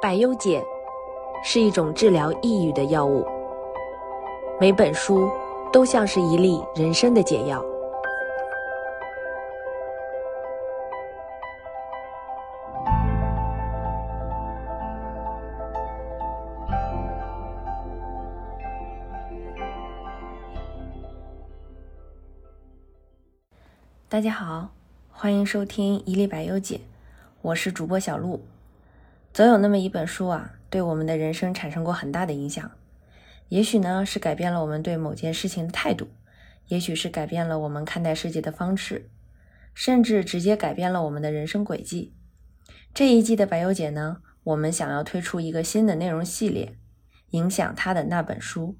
百忧解是一种治疗抑郁的药物，每本书都像是一粒人生的解药。大家好，欢迎收听《一粒百忧解》，我是主播小鹿。总有那么一本书啊，对我们的人生产生过很大的影响。也许呢，是改变了我们对某件事情的态度；也许是改变了我们看待世界的方式，甚至直接改变了我们的人生轨迹。这一季的百忧解呢，我们想要推出一个新的内容系列，影响他的那本书。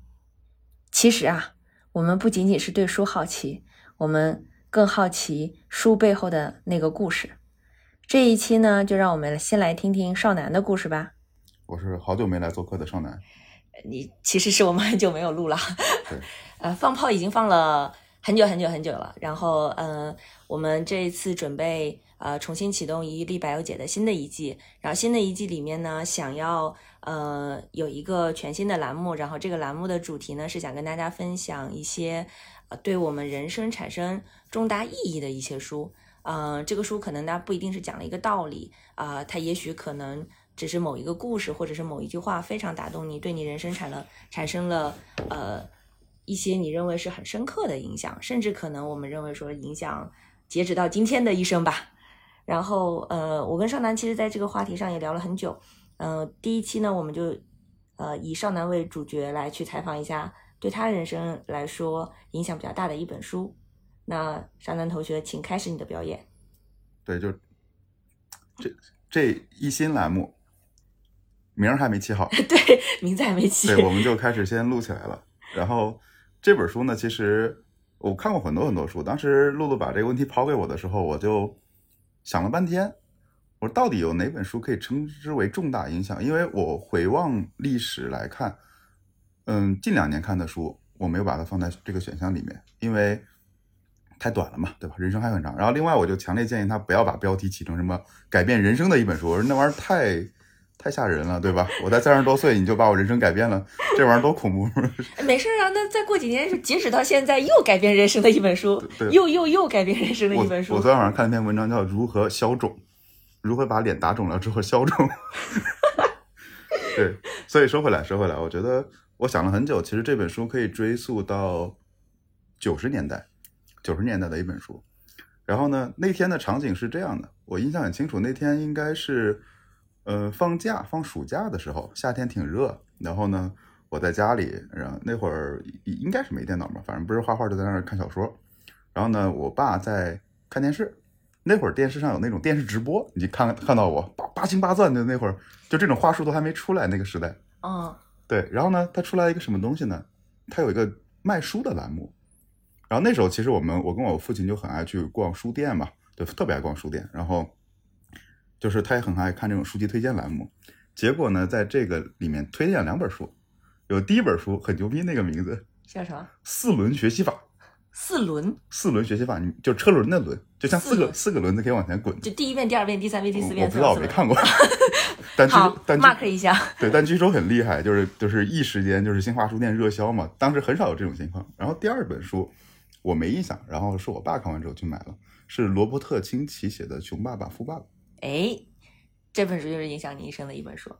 其实啊，我们不仅仅是对书好奇，我们。更好奇书背后的那个故事。这一期呢，就让我们先来听听少男的故事吧。我是好久没来做客的少男。你其实是我们很久没有录了。对。呃，放炮已经放了很久很久很久了。然后，呃，我们这一次准备呃重新启动一粒百忧解的新的一季。然后，新的一季里面呢，想要呃有一个全新的栏目。然后，这个栏目的主题呢，是想跟大家分享一些。对我们人生产生重大意义的一些书，嗯，这个书可能它不一定是讲了一个道理啊，它也许可能只是某一个故事或者是某一句话非常打动你，对你人生产了产生了呃一些你认为是很深刻的影响，甚至可能我们认为说影响截止到今天的一生吧。然后呃，我跟少南其实在这个话题上也聊了很久，嗯，第一期呢，我们就呃以少南为主角来去采访一下。对他人生来说影响比较大的一本书，那沙南同学，请开始你的表演。对，就这这一新栏目名儿还没起好，对，名字还没起，对，我们就开始先录起来了。然后这本书呢，其实我看过很多很多书，当时露露把这个问题抛给我的时候，我就想了半天，我说到底有哪本书可以称之为重大影响？因为我回望历史来看。嗯，近两年看的书，我没有把它放在这个选项里面，因为太短了嘛，对吧？人生还很长。然后另外，我就强烈建议他不要把标题起成什么改变人生的一本书，我说那玩意儿太太吓人了，对吧？我才三十多岁你就把我人生改变了，这玩意儿多恐怖！没事啊，那再过几年，截止到现在又改变人生的一本书，又又又改变人生的一本书。我昨天晚上看了一篇文章，叫《如何消肿》，如何把脸打肿了之后消肿。对，所以说回来，说回来，我觉得。我想了很久，其实这本书可以追溯到九十年代，九十年代的一本书。然后呢，那天的场景是这样的，我印象很清楚。那天应该是呃放假，放暑假的时候，夏天挺热。然后呢，我在家里，然后那会儿应该是没电脑嘛，反正不是画画就在那儿看小说。然后呢，我爸在看电视。那会儿电视上有那种电视直播，你看看到我八八星八钻的那会儿，就这种话术都还没出来那个时代。嗯。对，然后呢，他出来一个什么东西呢？他有一个卖书的栏目。然后那时候其实我们，我跟我父亲就很爱去逛书店嘛，就特别爱逛书店。然后就是他也很爱看这种书籍推荐栏目。结果呢，在这个里面推荐了两本书，有第一本书很牛逼，那个名字叫什么？四轮学习法。四轮，四轮学习法，你就车轮的轮，就像四个四个轮子可以往前滚。就第一遍、第二遍、第三遍、第四遍。我不知道，我没看过。但好，mark 一下。对，但据说很厉害，就是就是一时间就是新华书店热销嘛。当时很少有这种情况。然后第二本书我没印象，然后是我爸看完之后去买了，是罗伯特清崎写的《穷爸爸富爸爸》。哎，这本书就是影响你一生的一本书。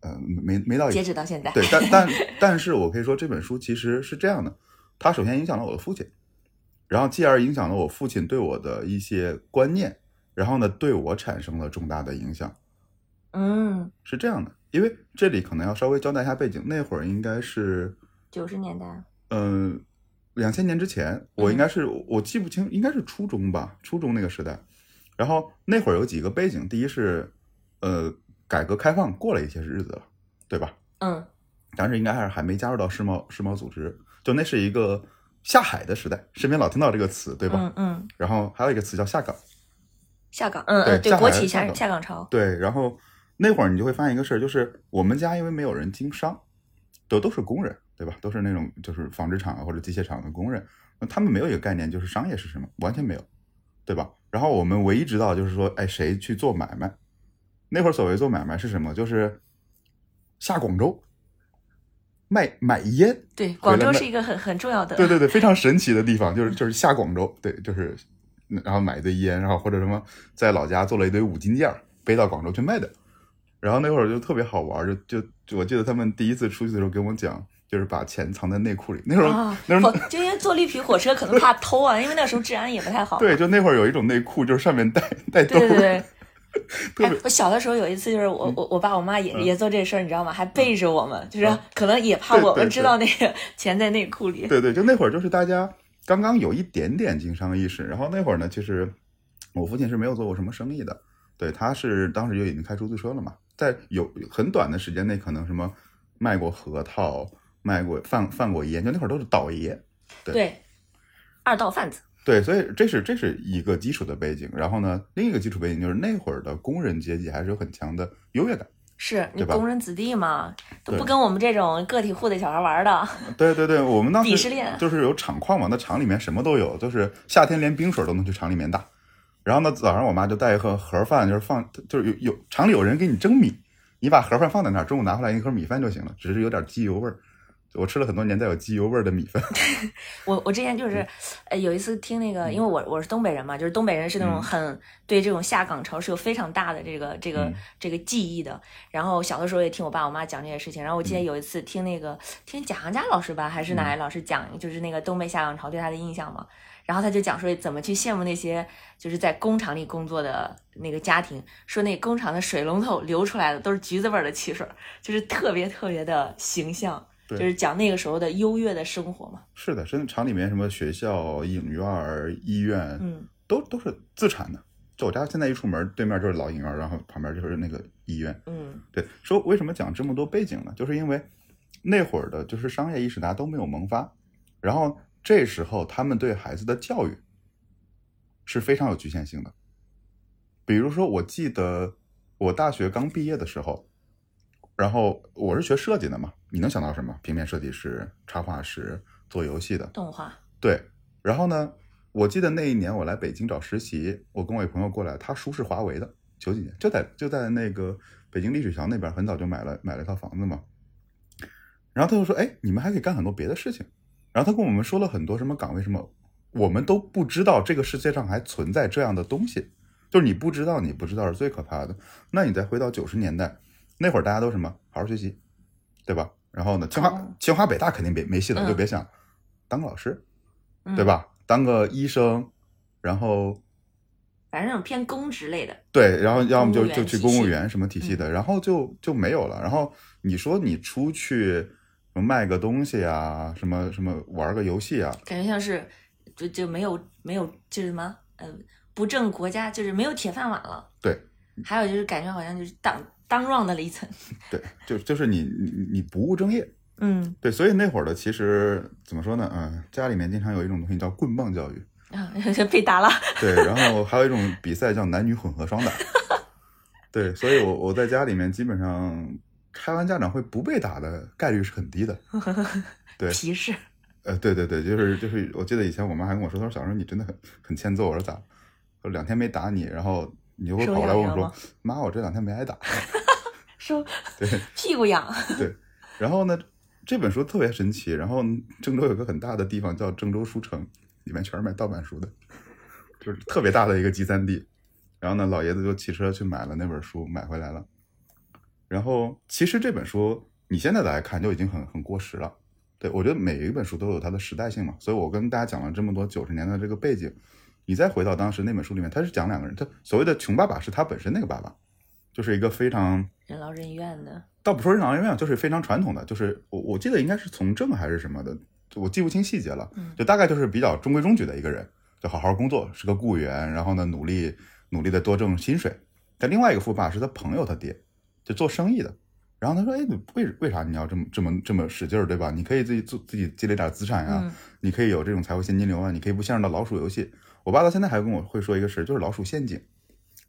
呃，没没到截止到现在。对，但但但是我可以说这本书其实是这样的，它首先影响了我的父亲。然后继而影响了我父亲对我的一些观念，然后呢，对我产生了重大的影响。嗯，是这样的，因为这里可能要稍微交代一下背景，那会儿应该是九十年代，嗯，两千年之前，我应该是我记不清，应该是初中吧，初中那个时代。然后那会儿有几个背景，第一是，呃，改革开放过了一些日子了，对吧？嗯，当时应该还是还没加入到世贸世贸组织，就那是一个。下海的时代，身边老听到这个词，对吧？嗯嗯。然后还有一个词叫下岗。下岗，嗯嗯，对，国企下下岗潮。对，然后那会儿你就会发现一个事儿，就是我们家因为没有人经商，都都是工人，对吧？都是那种就是纺织厂啊或者机械厂的工人，那他们没有一个概念，就是商业是什么，完全没有，对吧？然后我们唯一知道就是说，哎，谁去做买卖？那会儿所谓做买卖是什么？就是下广州卖买烟。对，广州是一个很很重要的，对对对，非常神奇的地方，就是就是下广州，对，就是然后买一堆烟，然后或者什么在老家做了一堆五金件儿，背到广州去卖的。然后那会儿就特别好玩，就就就我记得他们第一次出去的时候跟我讲，就是把钱藏在内裤里。那时候、啊，那时候就因为坐绿皮火车可能怕偷啊，因为那时候治安也不太好。对，就那会儿有一种内裤，就是上面带带兜儿。对对对。哎我小的时候有一次，就是我我我爸我妈也嗯也做这事儿，你知道吗？还背着我们，就是嗯可能也怕我们知道那个钱在内裤里。对对，就那会儿就是大家刚刚有一点点经商意识，然后那会儿呢，其实我父亲是没有做过什么生意的，对，他是当时就已经开出租车了嘛，在有很短的时间内，可能什么卖过核桃，卖过贩贩过烟，就那会儿都是倒爷，对对，二道贩子。对，所以这是这是一个基础的背景，然后呢，另一个基础背景就是那会儿的工人阶级还是有很强的优越感。是你工人子弟嘛，都不跟我们这种个体户的小孩玩的。对对对，我们当时鄙视链就是有厂矿嘛，那厂里面什么都有，就是夏天连冰水都能去厂里面打。然后呢，早上我妈就带一盒盒饭，就是放，就是有有厂里有人给你蒸米，你把盒饭放在那儿，中午拿回来一盒米饭就行了，只是有点机油味儿。我吃了很多年带有机油味儿的米饭。我我之前就是，呃，有一次听那个，因为我我是东北人嘛，就是东北人是那种嗯很对这种下岗潮是有非常大的这个这个嗯这个记忆的。然后小的时候也听我爸我妈讲这些事情。然后我嗯记得有一次听那个听贾行家老师吧，还是哪位老师讲，就是那个东北下岗潮对他的印象嘛。然后他就讲说怎么去羡慕那些就是在工厂里工作的那个家庭，说那工厂的水龙头流出来的都是橘子味儿的汽水儿，就是特别特别的形象，就是讲那个时候的优越的生活嘛。是的，真的厂里面什么学校、影院、医院，嗯，都都是自产的。就我家现在一出门，对面就是老影院，然后旁边就是那个医院。嗯对，说为什么讲这么多背景呢？就是因为那会儿的就是商业意识大家都没有萌发，然后这时候他们对孩子的教育是非常有局限性的。比如说，我记得我大学刚毕业的时候，然后我是学设计的嘛，你能想到什么？平面设计师、插画师、做游戏的，动画，对，然后呢，我记得那一年我来北京找实习，我跟我一朋友过来，他叔是华为的，九几年就在就在那个北京丽水桥那边，很早就买了买了一套房子嘛。然后他就说：“哎，你们还可以干很多别的事情。”然后他跟我们说了很多什么岗位什么，我们都不知道这个世界上还存在这样的东西，就是你不知道，你不知道是最可怕的。那你再回到九十年代，那会儿大家都什么好好学习，对吧？然后呢，清华、哦清华北大肯定别没戏了，就嗯别想当个老师。嗯对？吧？当个医生，然后反正那种偏公职类的，对，然后要么就就去公务员什么体系的，然后就就没有了。然后你说你出去卖个东西啊，什么什么玩个游戏啊，感觉像是就就没有没有就是什么呃不正国家，就是没有铁饭碗了。对，还有就是感觉好像就是当当 round 的了一层。对，就就是你你你不务正业。嗯对，所以那会儿的其实怎么说呢？嗯、家里面经常有一种东西叫棍棒教育，啊，被打了。对，然后还有一种比赛叫男女混合双打，对，所以我我在家里面基本上开完家长会不被打的概率是很低的。对歧视。呃，对对对，就是就是，我记得以前我妈还跟我说，她说小时候你真的很很欠揍。我说咋？我两天没打你，然后你就会跑过来问我说妈，我这两天没挨打。说对 屁股痒。对，然后呢，这本书特别神奇。然后郑州有个很大的地方叫郑州书城，里面全是卖盗版书的，就是特别大的一个集散地。然后呢，老爷子就骑车去买了那本书，买回来了。然后其实这本书你现在来看就已经很很过时了。对我觉得每一本书都有它的时代性嘛，所以我跟大家讲了这么多九十年代的这个背景，你再回到当时那本书里面，他是讲两个人，他所谓的穷爸爸是他本身那个爸爸，就是一个非常任劳任怨的。倒不说任劳任怨，就是非常传统的，就是我我记得应该是从政还是什么的，我记不清细节了嗯，就大概就是比较中规中矩的一个人，就好好工作，是个雇员，然后呢努力努力的多挣薪水。但另外一个富爸是他朋友他爹，就做生意的，然后他说，哎，你为为啥你要这么这么这么使劲儿，对吧？你可以自己做自己积累点资产呀、嗯你可以有这种财务现金流啊，你可以不陷入到老鼠游戏。我爸到现在还跟我会说一个事儿，就是老鼠陷阱。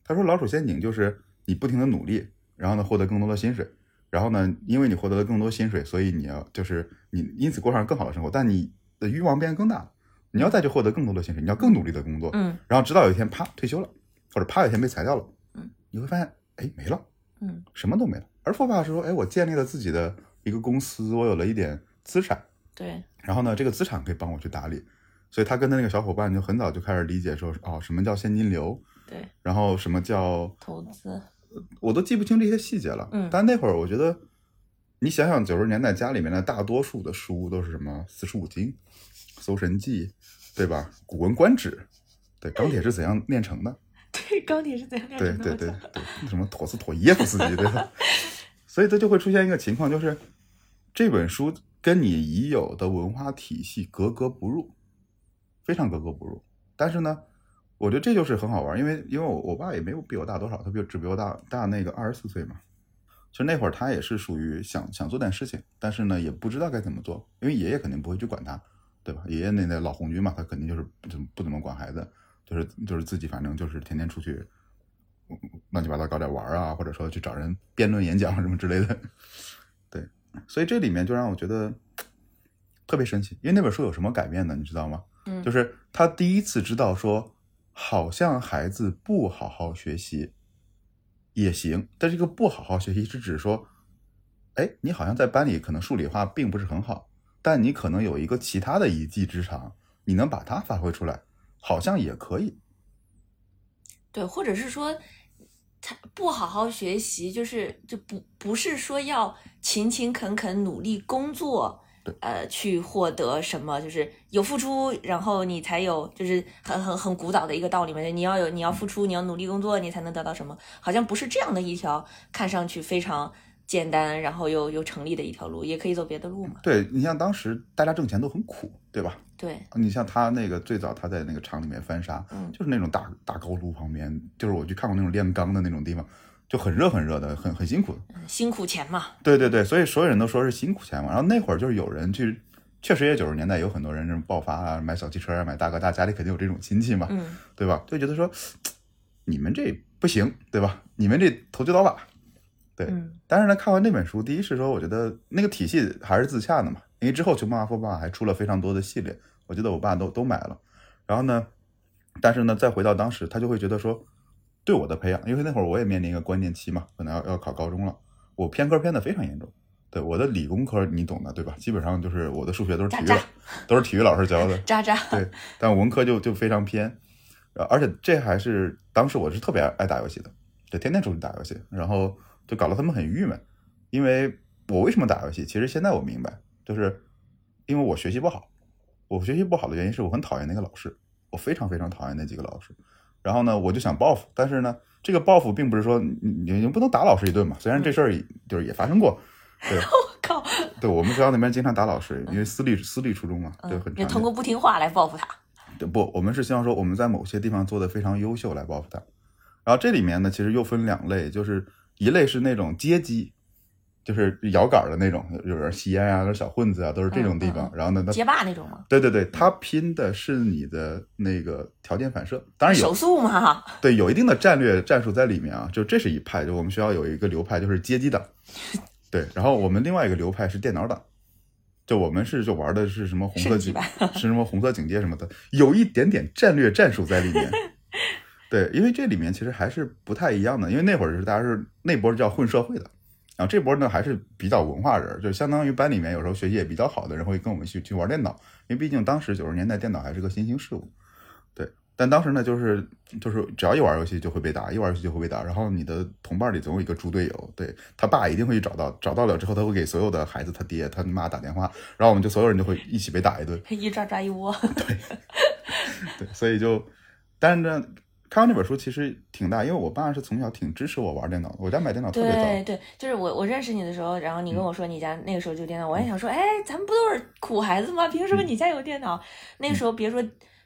他说老鼠陷阱就是你不停的努力，然后呢获得更多的薪水，然后呢因为你获得了更多薪水，所以你要就是你因此过上更好的生活，但你的欲望变得更大了，你要再去获得更多的薪水，你要更努力的工作，嗯。然后直到有一天啪退休了，或者啪有一天被裁掉了，嗯，你会发现，哎，没了，嗯什么都没了。而富爸是说，哎，我建立了自己的一个公司，我有了一点资产，对，然后呢，这个资产可以帮我去打理，所以他跟他那个小伙伴就很早就开始理解说，哦，什么叫现金流，对，然后什么叫投资，我都记不清这些细节了。嗯但那会儿我觉得，你想想九十年代家里面的大多数的书都是什么《四书五经》《搜神记》，对吧？《古文观止》，对，钢铁是怎样炼成的？对，钢铁是怎样炼成的？对对对对，什么陀思妥耶夫斯基，对吧？所以它就会出现一个情况，就是这本书跟你已有的文化体系格格不入，非常格格不入。但是呢，我觉得这就是很好玩，因为因为我我爸也没有比我大多少，他比我只比我大大那个二十四岁嘛。其实那会儿他也是属于想想做点事情，但是呢也不知道该怎么做，因为爷爷肯定不会去管他，对吧？爷爷那那老红军嘛，他肯定就是不怎么不怎么管孩子，就是就是自己反正就是天天出去嗯乱七八糟搞点玩啊，或者说去找人辩论演讲什么之类的。对，所以这里面就让我觉得特别神奇，因为那本书有什么改变呢？你知道吗？嗯，就是他第一次知道说，好像孩子不好好学习也行，但这个不好好学习是指说，哎，你好像在班里可能数理化并不是很好，但你可能有一个其他的一技之长，你能把它发挥出来，好像也可以。对，或者是说他不好好学习，就是就不不是说要勤勤恳恳努力工作，呃，去获得什么，就是有付出，然后你才有，就是很很很古早的一个道理嘛，你要有你要付出，你要努力工作，你才能得到什么，好像不是这样的一条看上去非常简单，然后又又成立的一条路，也可以走别的路嘛。对你像当时大家挣钱都很苦，对吧？对，你像他那个最早他在那个厂里面翻砂，嗯就是那种大大高炉旁边，就是我去看过那种炼钢的那种地方，就很热很热的，很很辛苦的。嗯辛苦钱嘛，对对对，所以所有人都说是辛苦钱嘛。然后那会儿就是有人去，确实也九十年代有很多人这种爆发啊，买小汽车啊，买大哥大，家里肯定有这种亲戚嘛，嗯对吧？就觉得说你们这不行，对吧？你们这投机倒把。对，嗯但是呢，看完那本书，第一是说，我觉得那个体系还是自洽的嘛，因为之后《穷爸爸富爸爸》还出了非常多的系列，我记得我爸都都买了。然后呢，但是呢，再回到当时，他就会觉得说，对我的培养，因为那会儿我也面临一个关键期嘛，可能要要考高中了，我偏科偏的非常严重。对我的理工科你懂的，对吧？基本上就是我的数学都是体育都是体育老师教的，渣渣，对，但文科就就非常偏，呃而且这还是当时我是特别爱爱打游戏的，就天天出去打游戏，然后就搞得他们很郁闷，因为我为什么打游戏？其实现在我明白，就是因为我学习不好，我学习不好的原因是我很讨厌那个老师，我非常非常讨厌那几个老师，然后呢，我就想报复，但是呢，这个报复并不是说你你你不能打老师一顿嘛，虽然这事儿就是也发生过，对 我靠，对，我们学校那边经常打老师，因为私立私立初中嘛，就嗯很，常见就通过不听话来报复他。对不，我们是希望说我们在某些地方做的非常优秀来报复他。然后这里面呢，其实又分两类，就是一类是那种阶级，就是摇杆儿的那种，有人吸烟啊，有点小混子啊，都是这种地方。嗯嗯然后呢，他街霸那种吗？对对对，他拼的是你的那个条件反射，当然有手速嘛，对有一定的战略战术在里面啊。就这是一派，就我们学校有一个流派就是街机党，对，然后我们另外一个流派是电脑党。就我们是就玩的是什么红色警是什么红色警戒什么的，有一点点战略战术在里面。对，因为这里面其实还是不太一样的，因为那会儿是大家是那波是叫混社会的，然后这波呢还是比较文化人，就相当于班里面有时候学习也比较好的人会跟我们去去玩电脑，因为毕竟当时九十年代电脑还是个新兴事物。对，但当时呢就是就是只要一玩游戏就会被打，一玩游戏就会被打，然后你的同伴里总有一个猪队友，对他爸一定会去找到，找到了之后他会给所有的孩子他爹他妈打电话，然后我们就所有人就会一起被打一顿。一抓抓一窝。对，所以就，但是呢，看完这本书其实挺大，因为我爸是从小挺支持我玩电脑的，我家买电脑特别早。对对，就是我我认识你的时候，然后你跟我说你家那个时候就有电脑，我还想说，哎，咱们不都是苦孩子吗？凭什么你家有电脑？那个时候别说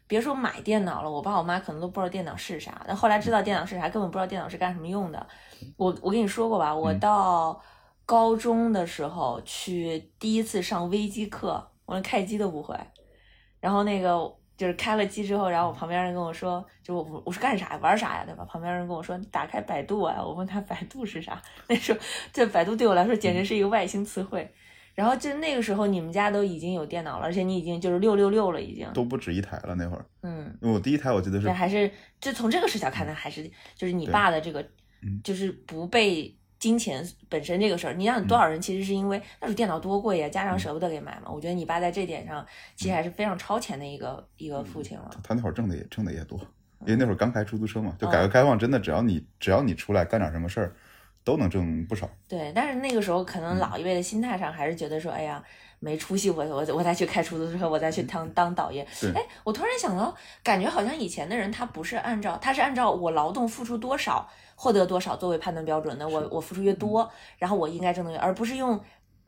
别说买电脑了，我爸我妈可能都不知道电脑是啥。但后来知道电脑是啥，根本不知道电脑是干什么用的。我我跟你说过吧，我嗯到高中的时候去第一次上微机课，我连开机都不会。然后那个就是开了机之后，然后我旁边人跟我说，就我我说干啥呀，玩啥呀，对吧？旁边人跟我说，你打开百度啊。我问他百度是啥，那时候这百度对我来说简直是一个外星词汇。然后就那个时候你们家都已经有电脑了，而且你已经就是六六六了，已经。都不止一台了那会儿。嗯，我第一台我记得是对，还是就从这个视角看呢，还是就是你爸的这个嗯，就是不被金钱本身这个事儿，你让多少人其实是因为那时候电脑多贵呀，家嗯长舍不得给买嘛。我觉得你爸在这点上其实还是非常超前的一个一个父亲了。他那会儿挣的也挣的也多，因为那会儿刚开出租车嘛，就嗯改革开放真的只要你只要你出来干点什么事儿，都能挣不少。对，但是那个时候可嗯能老一辈的心态上还是觉得说，哎呀，没出息，我我我再去开出租车，我再去当当导演。对哎，我突然想到，感觉好像以前的人他不是按照，他是按照我劳动付出多少获得多少作为判断标准的，我我付出越多，然后我应该挣得越，而不是用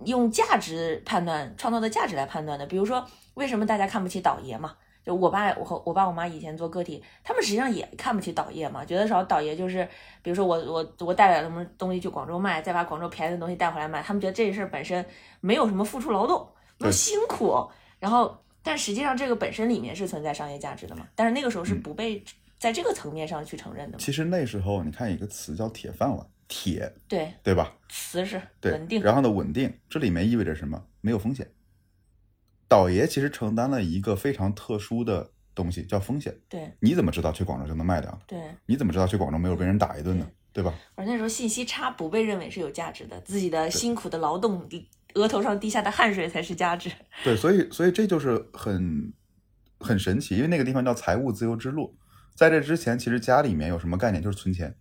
用价值判断创造的价值来判断的。比如说，为什么大家看不起倒爷嘛？就我爸我和我爸我妈以前做个体，他们实际上也看不起倒爷嘛，觉得说倒爷就是，比如说我我我带点什么东西去广州卖，再把广州便宜的东西带回来卖，他们觉得这事儿本身没有什么付出劳动，没有辛苦，然后但实际上这个本身里面是存在商业价值的嘛，但是那个时候是嗯不被在这个层面上去承认的嘛，其实那时候你看一个词叫铁饭碗，铁，对，对吧？词是对，稳定，然后呢，稳定，这里面意味着什么？没有风险。倒爷其实承担了一个非常特殊的东西，叫风险。对你怎么知道去广州就能卖掉？对，你怎么知道去广州没有被人打一顿呢？对吧？而那时候信息差不被认为是有价值的，自己的辛苦的劳动，额头上滴下的汗水才是价值。对，所以所以这就是很很神奇，因为那个地方叫财务自由之路。在这之前，其实家里面有什么概念？就是存钱，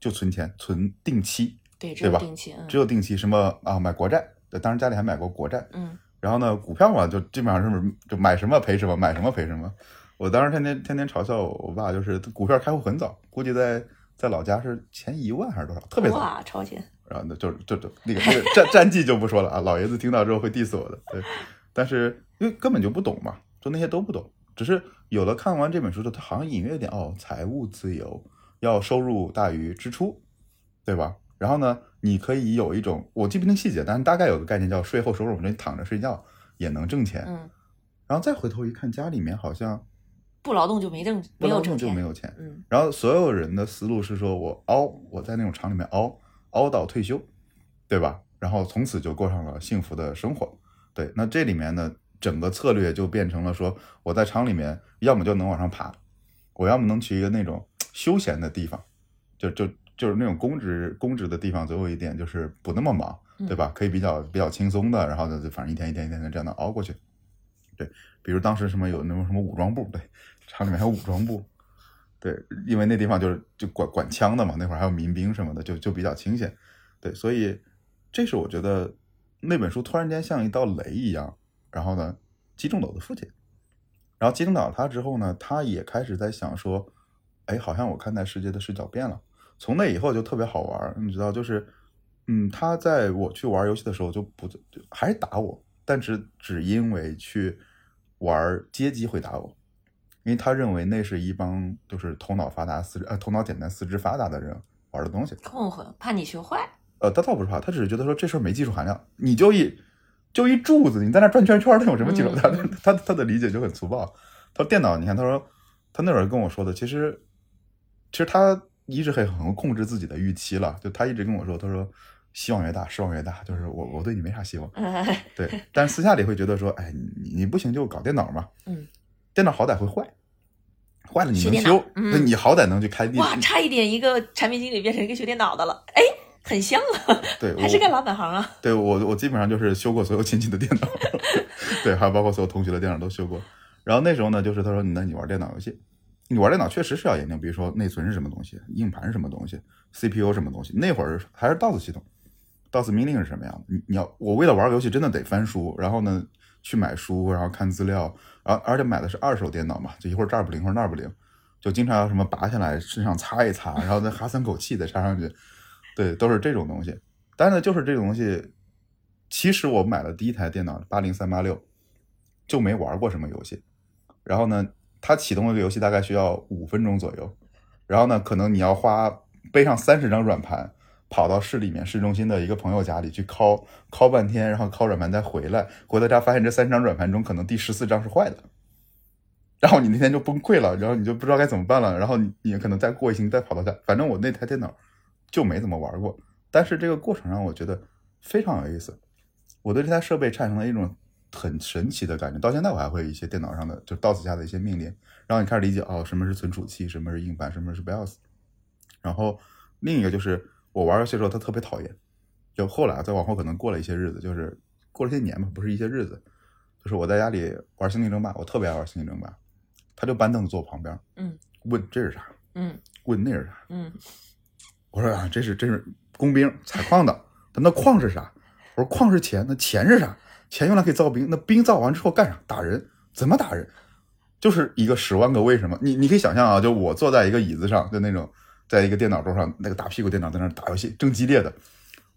就存钱，存定期，对，只对吧有定期，嗯只有定期。什么啊？买国债，对，当然家里还买过国债。嗯，然后呢，股票嘛，就基本上是就买什么赔什么，买什么赔什么。我当时天天天天嘲笑我我爸，就是股票开户很早，估计在在老家是前一万还是多少，特别早。哇，超前，然后呢，就就就那个那个战战绩就不说了啊，老爷子听到之后会 diss 我的。对，但是因为根本就不懂嘛，就那些都不懂，只是有了看完这本书之后，他好像隐约有点哦，财务自由要收入大于支出，对吧？然后呢，你可以有一种我记不清细节，但是大概有个概念叫税后收入，你躺着睡觉也能挣钱。嗯，然后再回头一看，家里面好像不劳动就没挣，不劳动没有挣钱，就没有钱。嗯，然后所有人的思路是说，我熬，我在那种厂里面熬，熬到退休，对吧？然后从此就过上了幸福的生活。对，那这里面呢，整个策略就变成了说，我在厂里面要么就能往上爬，我要么能去一个那种休闲的地方，就就就是那种公职公职的地方，最后一点就是不那么忙，对吧？可以比较比较轻松的，然后呢，就反正一天一天一天的这样的熬过去。对，比如当时什么有那种什么武装部，对，厂里面还有武装部，对，因为那地方就是就管管枪的嘛，那会儿还有民兵什么的，就就比较清闲。对，所以这是我觉得那本书突然间像一道雷一样，然后呢击中了我的父亲，然后击中到他之后呢，他也开始在想说，哎，好像我看待世界的视角变了。从那以后就特别好玩儿，你知道，就是，嗯，他在我去玩游戏的时候就不就还是打我，但只只因为去玩街机会打我，因为他认为那是一帮就是头脑发达、四肢呃头脑简单、四肢发达的人玩的东西。混混怕你学坏，呃，他倒不是怕，他只是觉得说这事儿没技术含量，你就一就一柱子，你在那转圈圈，那有什么技术？嗯 他他他的理解就很粗暴。他说电脑，你看，他说他那会儿跟我说的，其实其实他一直很很会控制自己的预期了，就他一直跟我说，他说希望越大，失望越大，就是我我对你没啥希望。哎，对，但是私下里会觉得说，哎，你你不行就搞电脑嘛，嗯，电脑好歹会坏，坏了你能修，嗯那你好歹能去开店。哇，差一点一个产品经理变成一个学电脑的了，哎，很像啊，对，还是我干老本行啊，对我，我基本上就是修过所有亲戚的电脑，对，还有包括所有同学的电脑都修过。然后那时候呢，就是他说，那你玩电脑游戏，你你玩电脑确实是要研究，比如说内存是什么东西，硬盘是什么东西，CPU 什么东西。那会儿还是 DOS 系统，DOS 命令是什么样的？你你要我为了玩游戏真的得翻书，然后呢去买书，然后看资料，而而且买的是二手电脑嘛，就一会儿这儿不灵，一会儿那儿不灵，就经常要什么拔下来身上擦一擦，然后再哈三口气再插上去，对，都是这种东西。但是呢，就是这种东西，其实我买了第一台电脑八零三八六，就没玩过什么游戏。然后呢，它启动一个游戏大概需要五分钟左右，然后呢，可能你要花背上三十张软盘，跑到市里面市中心的一个朋友家里去拷拷半天，然后拷软盘再回来，回到家发现这三十张软盘中可能第十四张是坏的。然后你那天就崩溃了，然后你就不知道该怎么办了，然后你你可能再过一星期再跑到家，反正我那台电脑就没怎么玩过，但是这个过程让我觉得非常有意思。我对这台设备产生了一种很神奇的感觉。到现在我还会一些电脑上的就 DOS 下的一些命令，然后你开始理解哦，什么是存储器，什么是硬盘，什么是 BIOS。然后另一个就是我玩游戏的时候，他特别讨厌。就后来再往后可能过了一些日子，就是过了些年吧，不是一些日子，就是我在家里玩《星际争霸》，我特别爱玩《星际争霸》，他就搬凳子坐我旁边，嗯，问这是啥？嗯问那是啥？嗯，我说啊，这是这是工兵采矿的，他那矿是啥？我说矿是钱，那钱是啥？钱用来可以造兵，那兵造完之后干啥？打人？怎么打人？就是一个十万个为什么。你你可以想象啊，就我坐在一个椅子上，就那种，在一个电脑桌上，那个大屁股电脑在那打游戏，正激烈的。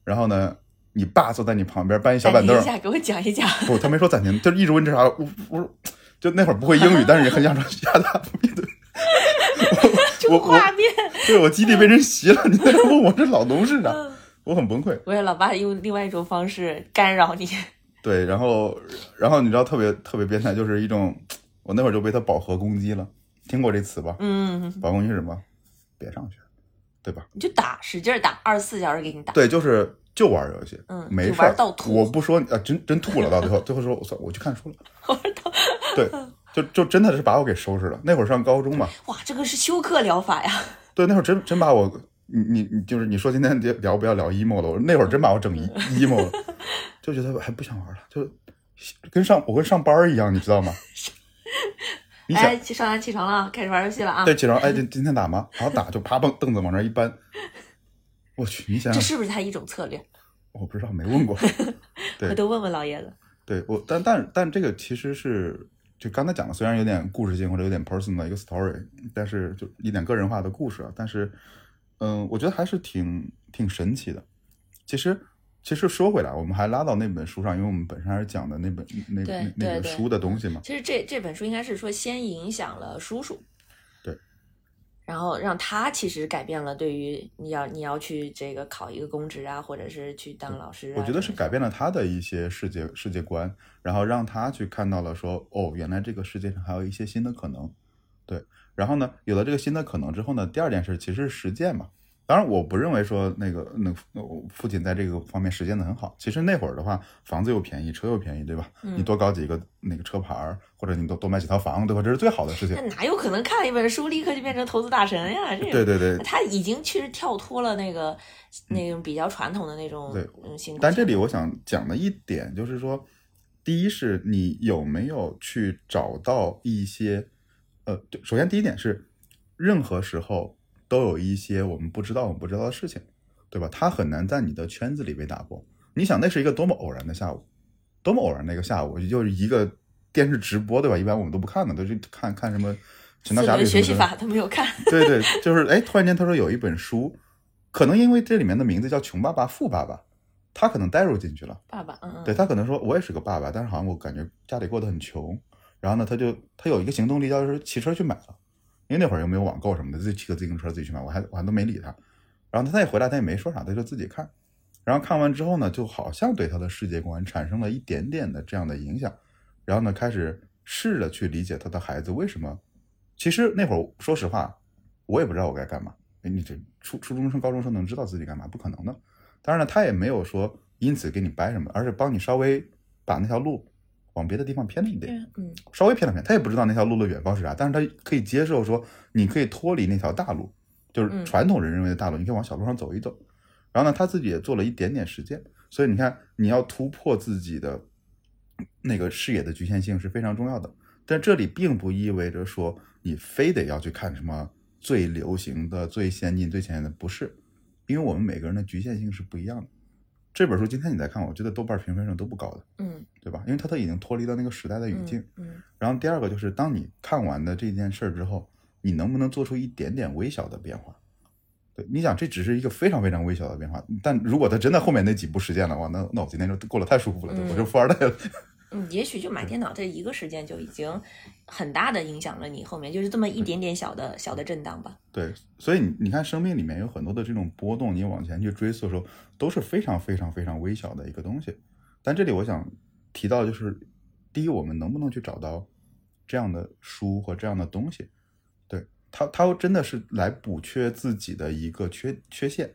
然后呢，你爸坐在你旁边搬一小板凳一，下，给我讲一讲。不，他没说暂停，就一直问这啥。我我说，就那会儿不会英语，但是也很想说亚大闭嘴。这我画面，对我基地被人袭了，你在这问我这老农是啥？嗯我很崩溃。我也老爸用另外一种方式干扰你。对，然后然后你知道特别特别变态，就是一种我那会儿就被他饱和攻击了，听过这词吧？嗯，饱和攻击是什么？别上学，对吧？你就打，使劲儿打，二十四小时给你打。对，就是就玩游戏，嗯没事儿就玩到。吐我不说啊，真真吐了，到最后最后说，我操，我去看书了。对，就就真的是把我给收拾了。那会儿上高中嘛，哇，这个是休克疗法呀！对，那会儿真真把我，你你你就是你说今天聊不要聊 emo 了，我那会儿真把我整 e- emo 了，就觉得还不想玩了，就跟上我跟上班儿一样，你知道吗？你想哎，起上来起床了，开始玩游戏了啊！对起床，哎，今今天打吗？好打，就啪蹦凳子往那儿一搬，我去，你想想，这是不是他一种策略？我不知道，没问过。对回头问问老爷子。对我，但但但这个其实是就刚才讲的，虽然有点故事性或者有点 personal 的一个 story，但是就一点个人化的故事啊，但是嗯，我觉得还是挺挺神奇的。其实其实说回来，我们还拉到那本书上，因为我们本身还是讲的那本那对那本书的东西嘛。其实这这本书应该是说先影响了叔叔，对，然后让他其实改变了对于你要你要去这个考一个公职啊，或者是去当老师、啊。我觉得是改变了他的一些世界世界观，然后让他去看到了说，哦，原来这个世界上还有一些新的可能，对。然后呢，有了这个新的可能之后呢，第二件事其实是实践嘛。当然，我不认为说那个那父亲在这个方面实践的很好。其实那会儿的话，房子又便宜，车又便宜，对吧？嗯你多搞几个那个车牌儿，或者你多多买几套房，对吧？这是最好的事情那。哪有可能看一本书立刻就变成投资大神呀？这个对对对，他已经其实跳脱了那个那种比较传统的那种对嗯。但这里我想讲的一点就是说，第一是你有没有去找到一些，呃，对首先第一点是，任何时候都有一些我们不知道我们不知道的事情，对吧？它很难在你的圈子里被打破。你想，那是一个多么偶然的下午，多么偶然的一个下午，就是一个电视直播，对吧？一般我们都不看的，都是看看什么《神四雕侠侣》学习法他没有看，对对，就是哎，突然间他说有一本书，可能因为这里面的名字叫《穷爸爸富爸爸》，他可能代入进去了。爸爸，嗯嗯，对他可能说，我也是个爸爸，但是好像我感觉家里过得很穷。然后呢，他就他有一个行动力，就是骑车去买了，因为那会儿又没有网购什么的，自己骑个自行车自己去买，我还我还都没理他。然后他再回来，他也没说啥，他就自己看。然后看完之后呢，就好像对他的世界观产生了一点点的这样的影响。然后呢，开始试着去理解他的孩子为什么。其实那会儿说实话，我也不知道我该干嘛。哎你这初初中生、高中生能知道自己干嘛？不可能的。当然了，他也没有说因此给你掰什么，而是帮你稍微把那条路往别的地方偏了一点，嗯稍微偏了偏。他也不知道那条路的远方是啥，但是他可以接受说你可以脱离那条大路，就是嗯传统人认为的大路，你可以往小路上走一走。然后呢，他自己也做了一点点实践，所以你看，你要突破自己的那个视野的局限性是非常重要的。但这里并不意味着说你非得要去看什么最流行的、最先进、最前沿的，不是，因为我们每个人的局限性是不一样的。这本书今天你再看，我觉得豆瓣评分上都不高的，嗯对吧？因为它都已经脱离了那个时代的语境。嗯然后第二个就是，当你看完的这件事儿之后，你能不能做出一点点微小的变化？对，你想，这只是一个非常非常微小的变化，但如果他真的后面那几步实践的话，那那我今天就过得太舒服了，对嗯我就富二代了。嗯，也许就买电脑这一个事件就已经很大的影响了你后面，就是这么一点点小的小的震荡吧。对，所以你你看，生命里面有很多的这种波动，你往前去追溯的时候，都是非常非常非常微小的一个东西。但这里我想提到就是，第一，我们能不能去找到这样的书或这样的东西？对他，他真的是来补缺自己的一个缺缺陷。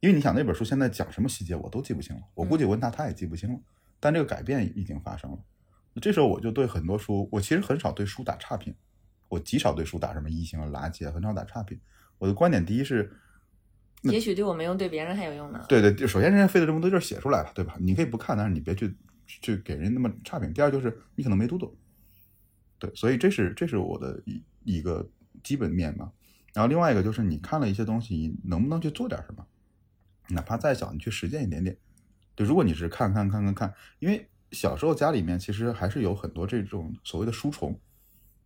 因为你想那本书现在讲什么细节我都记不清了，我估计问他他也记不清了。但这个改变已经发生了。这时候我就对很多书，我其实很少对书打差评，我极少对书打什么一星啊、垃圾啊，很少打差评。我的观点第一是，也许对我没用，对别人还有用呢。对对，首先人家费了这么多劲写出来了，对吧？你可以不看，但是你别去去给人那么差评。第二就是你可能没读懂，对，所以这是这是我的一一个基本面嘛。然后另外一个就是你看了一些东西，你能不能去做点什么？哪怕再小，你去实践一点点。对，如果你是看看看看看，因为小时候家里面其实还是有很多这种所谓的书虫，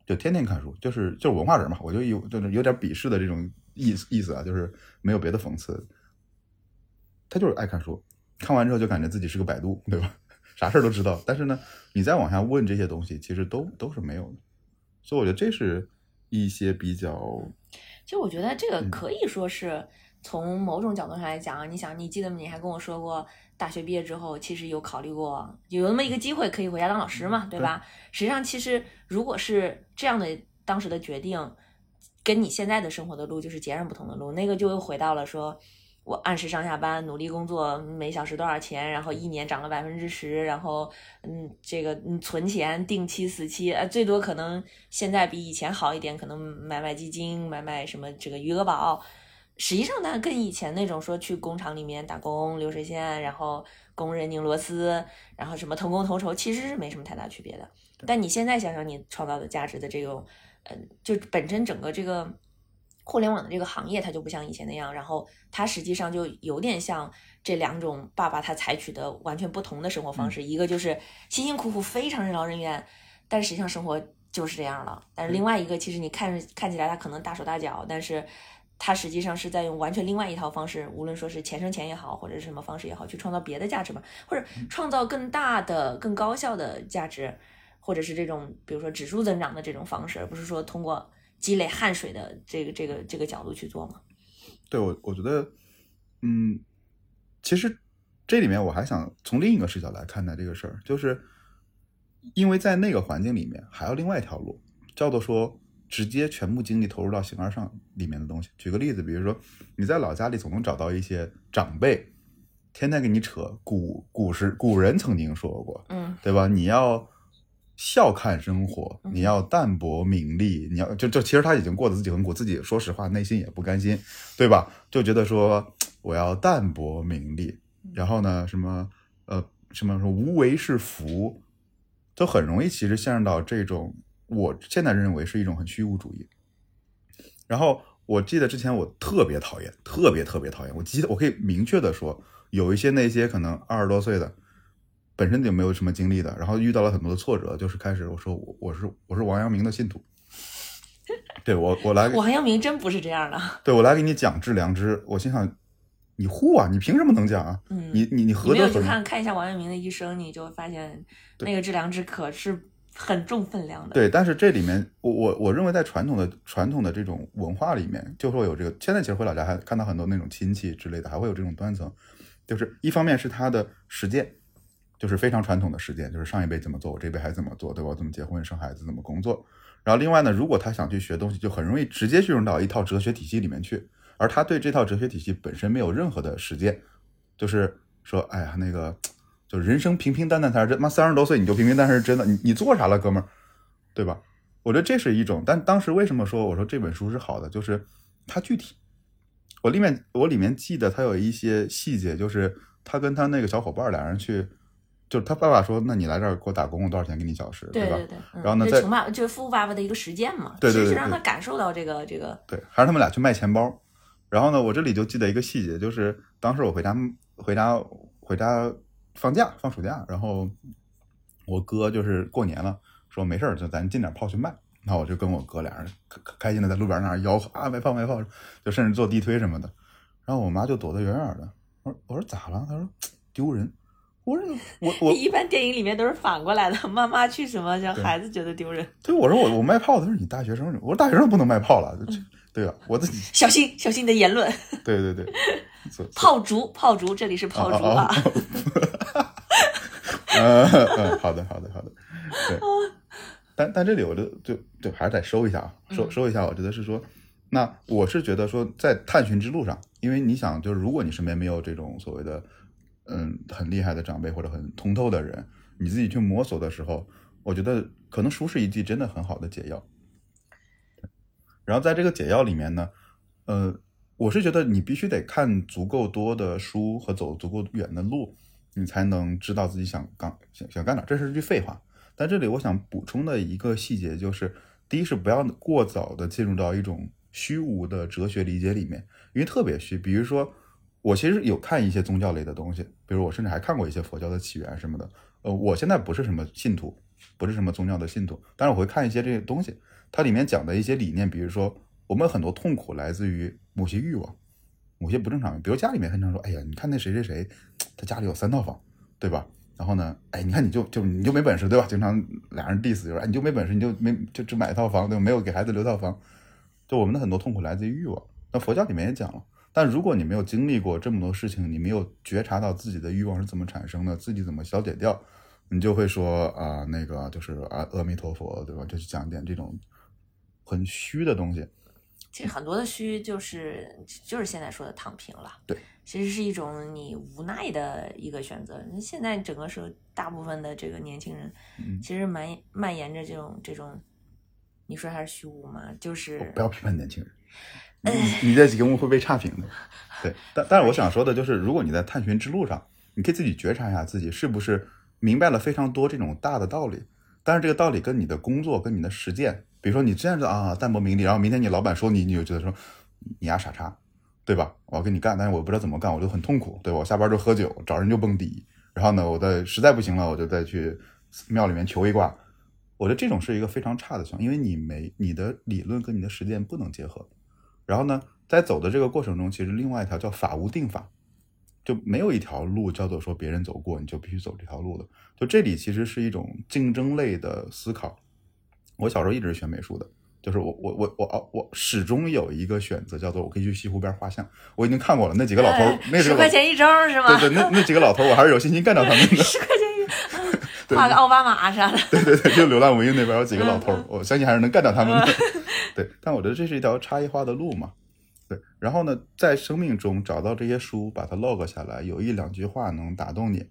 就天天看书，就是就是文化人嘛。我就有就是有点鄙视的这种意思意思啊，就是没有别的讽刺，他就是爱看书，看完之后就感觉自己是个百度，对吧？啥事儿都知道。但是呢，你再往下问这些东西，其实都都是没有的。所以我觉得这是一些比较。其实我觉得这个可以说是从某种角度上来讲，你想，你记得你还跟我说过，大学毕业之后其实有考虑过有那么一个机会可以回家当老师嘛，对吧？实际上，其实如果是这样的当时的决定，跟你现在的生活的路就是截然不同的路，那个就又回到了说。我按时上下班，努力工作，每小时多少钱？然后一年涨了百分之十，然后嗯，这个嗯存钱，定期死期，呃，最多可能现在比以前好一点，可能买买基金，买买什么这个余额宝。实际上呢，跟以前那种说去工厂里面打工流水线，然后工人拧螺丝，然后什么同工同酬，其实是没什么太大区别的。但你现在想想，你创造的价值的这种，嗯，就本身整个这个。互联网的这个行业，它就不像以前那样，然后它实际上就有点像这两种爸爸他采取的完全不同的生活方式，一个就是辛辛苦苦非常任劳任怨，但是实际上生活就是这样了。但是另外一个，其实你看看起来他可能大手大脚，但是他实际上是在用完全另外一套方式，无论说是钱生钱也好，或者是什么方式也好，去创造别的价值嘛，或者创造更大的、更高效的价值，或者是这种比如说指数增长的这种方式，而不是说通过。积累汗水的这个这个这个角度去做嘛？对我，我觉得，嗯，其实这里面我还想从另一个视角来看待这个事儿，就是因为在那个环境里面还有另外一条路，叫做说直接全部精力投入到形而上里面的东西。举个例子，比如说你在老家里总能找到一些长辈，天天给你扯古古时古人曾经说过，嗯，对吧？你要。笑看生活，你要淡泊名利，你要就就其实他已经过得自己很苦，自己说实话内心也不甘心，对吧？就觉得说我要淡泊名利，然后呢，什么呃什么说无为是福，就很容易其实陷入到这种我现在认为是一种很虚无主义。然后我记得之前我特别讨厌，特别特别讨厌，我记得我可以明确的说，有一些那些可能二十多岁的。本身就没有什么经历的，然后遇到了很多的挫折，就是开始我说我我是我是王阳明的信徒，对我我来王阳明真不是这样的，对我来给你讲致良知，我心想你护啊，你凭什么能讲啊？嗯，你你你何德？没有去看看一下王阳明的一生，你就发现那个致良知可是很重分量的。对，但是这里面我我我认为在传统的传统的这种文化里面，就会有这个。现在其实回老家还看到很多那种亲戚之类的，还会有这种断层，就是一方面是他的实践。就是非常传统的实践，就是上一辈怎么做，我这辈还怎么做，对吧？怎么结婚、生孩子，怎么工作。然后另外呢，如果他想去学东西，就很容易直接进入到一套哲学体系里面去，而他对这套哲学体系本身没有任何的实践，就是说，哎呀，那个，就人生平平淡淡才是真。妈，三十多岁你就平平淡淡是真的？你你做啥了，哥们儿，对吧？我觉得这是一种。但当时为什么说我说这本书是好的？就是它具体，我里面我里面记得他有一些细节，就是他跟他那个小伙伴俩人去。就是他爸爸说：“那你来这儿给我打工，多少钱给你小时，对吧？”对对。然后呢，在穷爸就是富爸爸的一个实践嘛，对对对，让他感受到这个这个。对，还是他们俩去卖钱包。然后呢，我这里就记得一个细节，就是当时我回家回家回家放假放暑假，然后我哥就是过年了，说没事儿，就咱进点炮去卖。然后我就跟我哥俩人开开心的在路边那儿吆喝啊，卖炮卖炮，就甚至做地推什么的。然后我妈就躲得远远的。我说我说咋了？她说丢人。我说我我 一般电影里面都是反过来的，妈妈去什么让孩子觉得丢人。对，我说我我卖炮，他说你大学生，我说大学生不能卖炮了，对吧？我自己小心小心你的言论。对 对对，炮竹炮竹，这里是炮竹啊。嗯嗯，好的好的好的，对。但但这里我就就就还是得收一下啊，收收一下，我觉得是说，那我是觉得说在探寻之路上，因为你想，就是如果你身边没有这种所谓的。嗯很厉害的长辈或者很通透的人，你自己去摸索的时候，我觉得可能书是一剂真的很好的解药。然后在这个解药里面呢，呃，我是觉得你必须得看足够多的书和走足够远的路，你才能知道自己想干想想干哪。这是句废话。但这里我想补充的一个细节就是，第一是不要过早的进入到一种虚无的哲学理解里面，因为特别虚。比如说，我其实有看一些宗教类的东西，比如我甚至还看过一些佛教的起源什么的。呃，我现在不是什么信徒，不是什么宗教的信徒，但是我会看一些这些东西。它里面讲的一些理念，比如说，我们很多痛苦来自于某些欲望，某些不正常。比如家里面经常说：“哎呀，你看那谁谁谁，他家里有三套房，对吧？”然后呢，哎，你看你就就你就没本事，对吧？经常俩人 diss 就是，哎，你就没本事，你就没就只买一套房，对吧？没有给孩子留套房。就我们的很多痛苦来自于欲望。那佛教里面也讲了，但如果你没有经历过这么多事情，你没有觉察到自己的欲望是怎么产生的，自己怎么消解掉，你就会说啊，那个就是啊，阿弥陀佛，对吧？就去讲点这种。很虚的东西，其实很多的虚就是就是现在说的躺平了。对，其实是一种你无奈的一个选择。现在整个社会大部分的这个年轻人，其实蔓蔓延着这种这种，你说它是虚无吗？就是不要批判年轻人，你你这节目会被差评的。对，但但是我想说的就是，如果你在探寻之路上，你可以自己觉察一下自己是不是明白了非常多这种大的道理，但是这个道理跟你的工作跟你的实践。比如说你这样子啊，淡泊名利，然后明天你老板说你，你就觉得说你丫傻叉，对吧？我要跟你干，但是我不知道怎么干，我就很痛苦，对我下班就喝酒，找人就蹦迪，然后呢，我再实在不行了，我就再去庙里面求一卦。我觉得这种是一个非常差的情况，因为你没你的理论跟你的实践不能结合。然后呢，在走的这个过程中，其实另外一条叫法无定法，就没有一条路叫做说别人走过你就必须走这条路的。就这里其实是一种竞争类的思考。我小时候一直是学美术的，就是我我我我哦，我始终有一个选择，叫做我可以去西湖边画像。我已经看过了，那几个老头儿，那十块钱一张是吗？对对，那那几个老头儿，我还是有信心干掉他们的。十块钱一，画个奥巴马啥的。对对对，就流浪文艺那边有几个老头儿，我相信还是能干掉他们的。对，但我觉得这是一条差异化的路嘛。对，然后呢，在生命中找到这些书，把它 log 下来，有一两句话能打动你，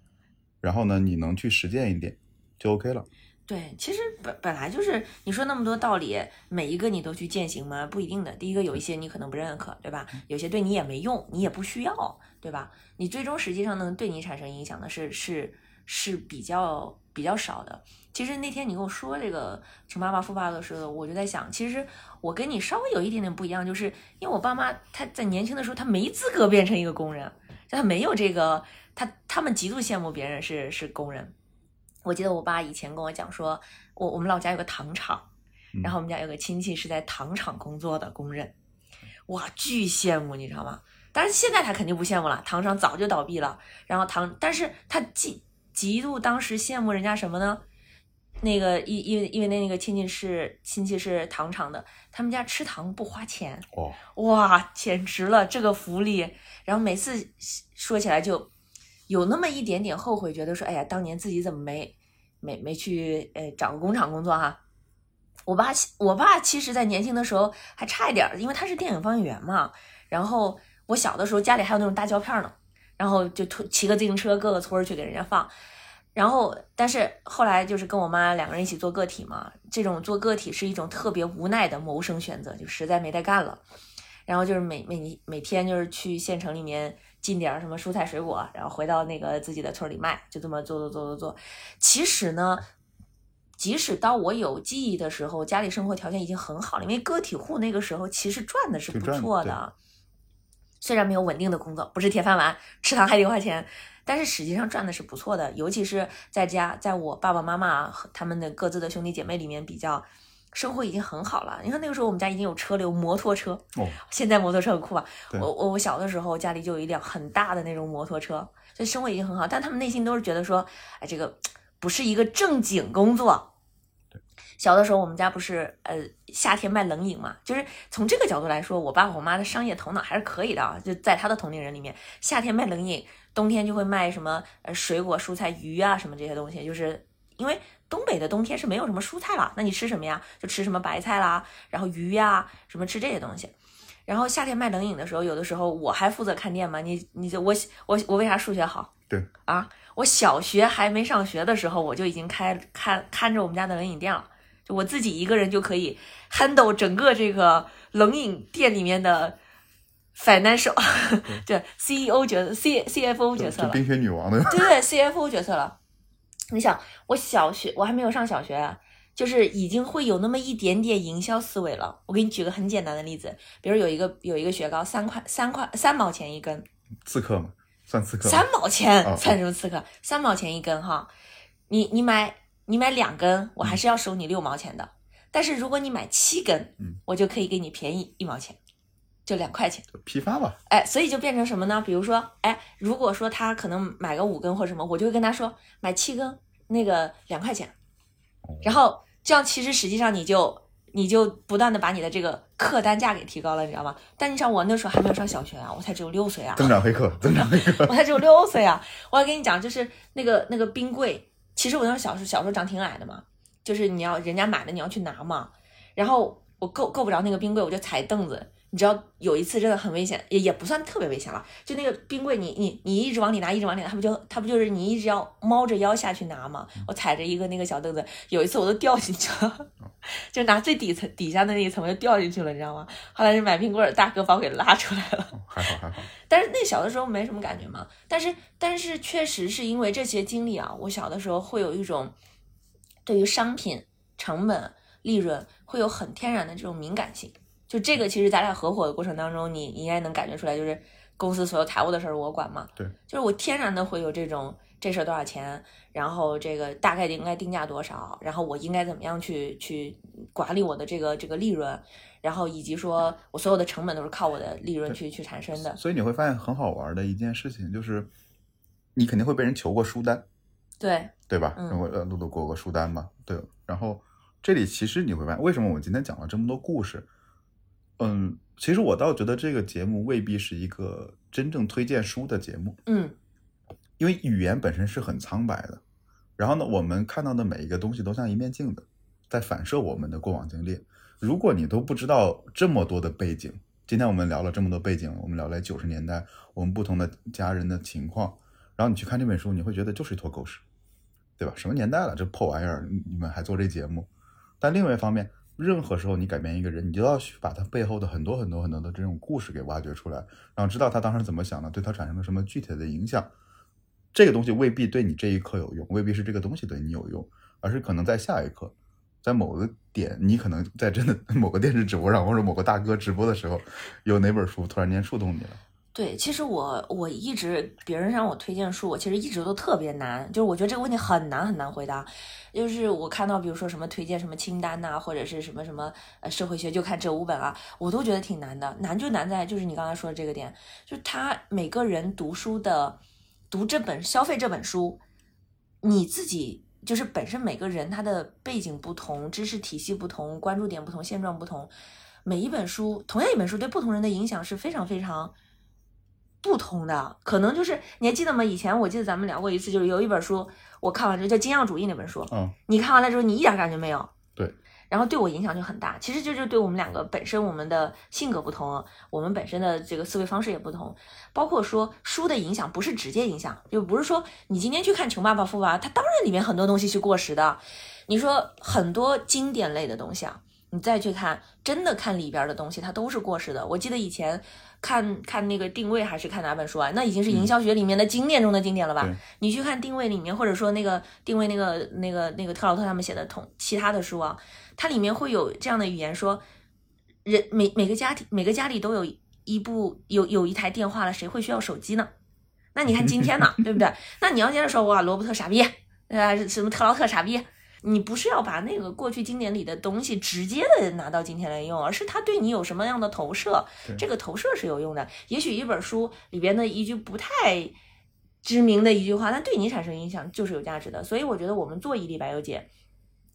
然后呢，你能去实践一点，就 OK 了。对，其实本本来就是你说那么多道理，每一个你都去践行吗？不一定的。第一个有一些你可能不认可，对吧？有些对你也没用，你也不需要，对吧？你最终实际上能对你产生影响的是是是比较比较少的。其实那天你跟我说这个穷爸爸富爸的时候，我就在想，其实我跟你稍微有一点点不一样，就是因为我爸妈他在年轻的时候他没资格变成一个工人，他没有这个，他他们极度羡慕别人是是工人。我记得我爸以前跟我讲说，我我们老家有个糖厂，然后我们家有个亲戚是在糖厂工作的工人，哇，巨羡慕，你知道吗？但是现在他肯定不羡慕了，糖厂早就倒闭了。然后糖，但是他极极度当时羡慕人家什么呢？那个因因为因为那那个亲戚是亲戚是糖厂的，他们家吃糖不花钱，哦，哇，简直了这个福利。然后每次说起来就。有那么一点点后悔，觉得说，哎呀，当年自己怎么没没没去，呃，找个工厂工作哈？我爸，我爸其实在年轻的时候还差一点，因为他是电影放映员嘛。然后我小的时候家里还有那种大胶片呢，然后就骑个自行车各个村去给人家放。然后，但是后来就是跟我妈两个人一起做个体嘛，这种做个体是一种特别无奈的谋生选择，就实在没得干了。然后就是每每每天就是去县城里面。进点什么蔬菜水果，然后回到那个自己的村里卖，就这么做做做做做。其实呢，即使到我有记忆的时候，家里生活条件已经很好了，因为个体户那个时候其实赚的是不错的。虽然没有稳定的工作，不是铁饭碗，吃糖还得花钱，但是实际上赚的是不错的。尤其是在家，在我爸爸妈妈和他们的各自的兄弟姐妹里面比较。生活已经很好了。你看那个时候，我们家已经有车了，有摩托车。哦，现在摩托车很酷吧？我我我小的时候家里就有一辆很大的那种摩托车，所以生活已经很好。但他们内心都是觉得说，哎，这个不是一个正经工作。小的时候我们家不是呃夏天卖冷饮嘛，就是从这个角度来说，我爸我妈的商业头脑还是可以的啊。就在他的同龄人里面，夏天卖冷饮，冬天就会卖什么呃水果、蔬菜、鱼啊什么这些东西，就是因为。东北的冬天是没有什么蔬菜了，那你吃什么呀？就吃什么白菜啦，然后鱼呀，什么吃这些东西。然后夏天卖冷饮的时候，有的时候我还负责看店嘛。你你就我我我为啥数学好？对啊，我小学还没上学的时候，我就已经开看看着我们家的冷饮店了。就我自己一个人就可以 handle 整个这个冷饮店里面的 financial，对 CEO 角色、C CFO 角色了。冰雪女王的。对对，CFO 角色了。你想，我小学我还没有上小学啊。就是已经会有那么一点点营销思维了。我给你举个很简单的例子，比如有一个有一个雪糕，三块三块三毛钱一根，刺客嘛，算刺客。三毛钱算什么刺客？三毛钱一根哈，你你买你买两根，我还是要收你六毛钱的。但是如果你买七根，嗯，我就可以给你便宜一毛钱，就两块钱。批发吧。哎，所以就变成什么呢？比如说，哎，如果说他可能买个五根或什么，我就会跟他说买七根，那个两块钱。然后这样，其实实际上你就你就不断的把你的这个客单价给提高了，你知道吗？但你像我那时候还没有上小学啊，我才只有六岁啊。增长黑客，增长黑客。我才只有六岁啊！我还跟你讲，就是那个那个冰柜，其实我那时候小时候小时候长挺矮的嘛，就是你要人家买的你要去拿嘛，然后我够够不着那个冰柜，我就踩凳子。你知道有一次真的很危险，也也不算特别危险了。就那个冰柜，你你你一直往里拿，一直往里拿，它不就它不就是你一直要猫着腰下去拿吗？我踩着一个那个小凳子，有一次我都掉进去了，就拿最底层底下的那一层我就掉进去了，你知道吗？后来是买冰棍儿大哥把我给拉出来了，还好还好。但是那小的时候没什么感觉嘛。但是但是确实是因为这些经历啊，我小的时候会有一种对于商品成本利润会有很天然的这种敏感性。就这个，其实咱俩合伙的过程当中，你应该能感觉出来，就是公司所有财务的事儿我管嘛。对，就是我天然的会有这种这事儿多少钱，然后这个大概应该定价多少，然后我应该怎么样去去管理我的这个这个利润，然后以及说我所有的成本都是靠我的利润去去产生的。所以你会发现很好玩的一件事情，就是你肯定会被人求过书单，对对吧？嗯我呃录录过个书单嘛，对。然后这里其实你会发现，为什么我今天讲了这么多故事？嗯，其实我倒觉得这个节目未必是一个真正推荐书的节目，嗯因为语言本身是很苍白的。然后呢，我们看到的每一个东西都像一面镜子，在反射我们的过往经历。如果你都不知道这么多的背景，今天我们聊了这么多背景，我们聊了九十年代我们不同的家人的情况，然后你去看这本书，你会觉得就是一坨狗屎，对吧？什么年代了，这破玩意儿，你们还做这节目？但另外一方面，任何时候你改变一个人，你就要去把他背后的很多很多很多的这种故事给挖掘出来，然后知道他当时怎么想的，对他产生了什么具体的影响。这个东西未必对你这一刻有用，未必是这个东西对你有用，而是可能在下一刻，在某个点，你可能在真的 某个电视直播上，或者某个大哥直播的时候，有哪本书突然间触动你了。对，其实我我一直别人让我推荐书，我其实一直都特别难，就是我觉得这个问题很难很难回答。就是我看到比如说什么推荐什么清单呐、或者是什么什么呃社会学就看这五本啊，我都觉得挺难的。难就难在就是你刚才说的这个点，就是他每个人读书的读这本消费这本书，你自己就是本身每个人他的背景不同，知识体系不同，关注点不同，现状不同，每一本书同样一本书对不同人的影响是非常非常。不同的可能就是你还记得吗？以前我记得咱们聊过一次，就是有一本书我看完之后叫《精样主义》那本书，嗯，你看完了之后你一点感觉没有，对，然后对我影响就很大。其实就是对我们两个本身我们的性格不同，我们本身的这个思维方式也不同，包括说书的影响不是直接影响，就不是说你今天去看《穷爸爸富爸爸》，它当然里面很多东西是过时的。你说很多经典类的东西啊，你再去看，真的看里边的东西，它都是过时的。我记得以前。看看那个定位还是看哪本书啊？那已经是营销学里面的经典中的经典了吧？对你去看定位里面，或者说那个定位那个那个那个特劳特他们写的同其他的书啊，它里面会有这样的语言说，人每每个家庭每个家里都有一部有有一台电话了，谁会需要手机呢？那你看今天呢，对不对？那你要接着说哇，罗伯特傻逼，呃，什么特劳特傻逼？你不是要把那个过去经典里的东西直接的拿到今天来用，而是它对你有什么样的投射，这个投射是有用的。也许一本书里边的一句不太知名的一句话，它对你产生影响就是有价值的。所以我觉得我们做伊利白油姐，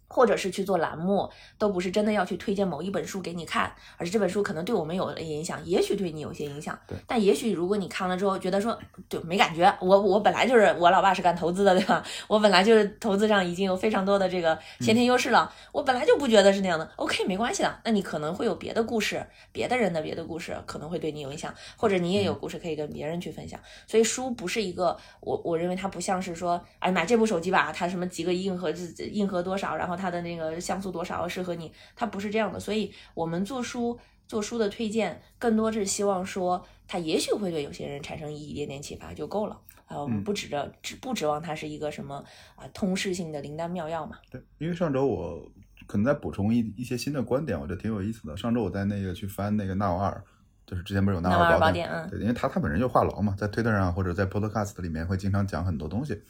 或者是去做栏目，都不是真的要去推荐某一本书给你看，而是这本书可能对我们有了影响，也许对你有些影响。对。但也许如果你看了之后觉得说，就没感觉，我我本来就是我老爸是干投资的，对吧？我本来就是投资上已经有非常多的这个先天优势了，我本来就不觉得是那样的。OK，没关系的。那你可能会有别的故事，别的人的别的故事可能会对你有影响，或者你也有故事可以跟别人去分享。所以书不是一个，我我认为它不像是说，哎，买这部手机吧，它什么几个硬核硬核多少，然后它的那个像素多少适合你，它不是这样的。所以我们做书做书的推荐，更多是希望说，它也许会对有些人产生一点点启发就够了。啊，我们不指着指不指望它是一个什么啊通识性的灵丹妙药嘛？对，因为上周我可能在补充一一些新的观点，我觉得挺有意思的。上周我在那个去翻那个纳瓦尔，就是之前不是有纳瓦尔宝典，嗯，对，因为他他本人就话痨嘛，在推特上或者在 Podcast 里面会经常讲很多东西。